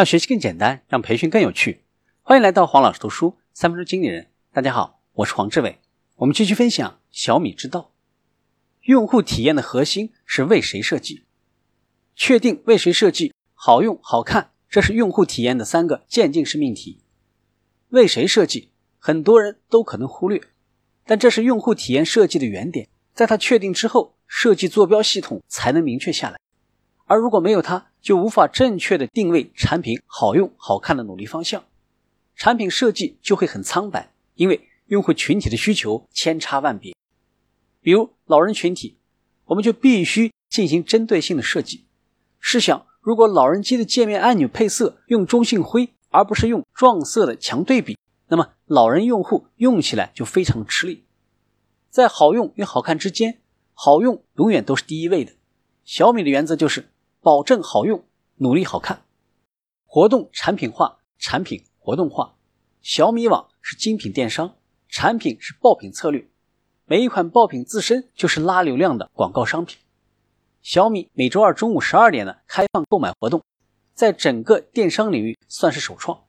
让学习更简单，让培训更有趣。欢迎来到黄老师读书三分钟经理人。大家好，我是黄志伟。我们继续分享小米之道。用户体验的核心是为谁设计？确定为谁设计好用好看，这是用户体验的三个渐进式命题。为谁设计，很多人都可能忽略，但这是用户体验设计的原点。在它确定之后，设计坐标系统才能明确下来。而如果没有它，就无法正确的定位产品好用好看的努力方向，产品设计就会很苍白，因为用户群体的需求千差万别。比如老人群体，我们就必须进行针对性的设计。试想，如果老人机的界面按钮配色用中性灰，而不是用撞色的强对比，那么老人用户用起来就非常吃力。在好用与好看之间，好用永远都是第一位的。小米的原则就是。保证好用，努力好看，活动产品化，产品活动化。小米网是精品电商，产品是爆品策略，每一款爆品自身就是拉流量的广告商品。小米每周二中午十二点的开放购买活动，在整个电商领域算是首创。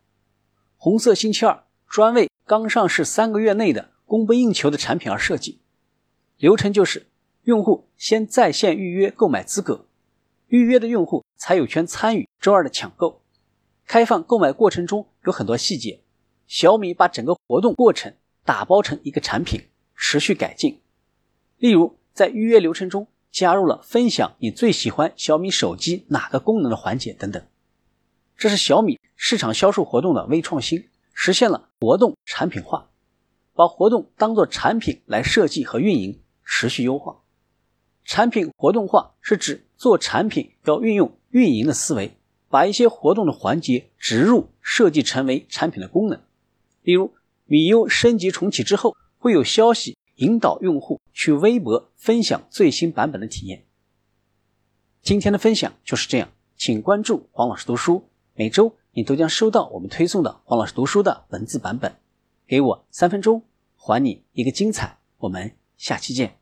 红色星期二专为刚上市三个月内的供不应求的产品而设计，流程就是用户先在线预约购买资格。预约的用户才有权参与周二的抢购。开放购买过程中有很多细节，小米把整个活动过程打包成一个产品，持续改进。例如，在预约流程中加入了分享你最喜欢小米手机哪个功能的环节等等。这是小米市场销售活动的微创新，实现了活动产品化，把活动当做产品来设计和运营，持续优化。产品活动化是指做产品要运用运营的思维，把一些活动的环节植入设计成为产品的功能。例如，米优升级重启之后，会有消息引导用户去微博分享最新版本的体验。今天的分享就是这样，请关注黄老师读书，每周你都将收到我们推送的黄老师读书的文字版本。给我三分钟，还你一个精彩。我们下期见。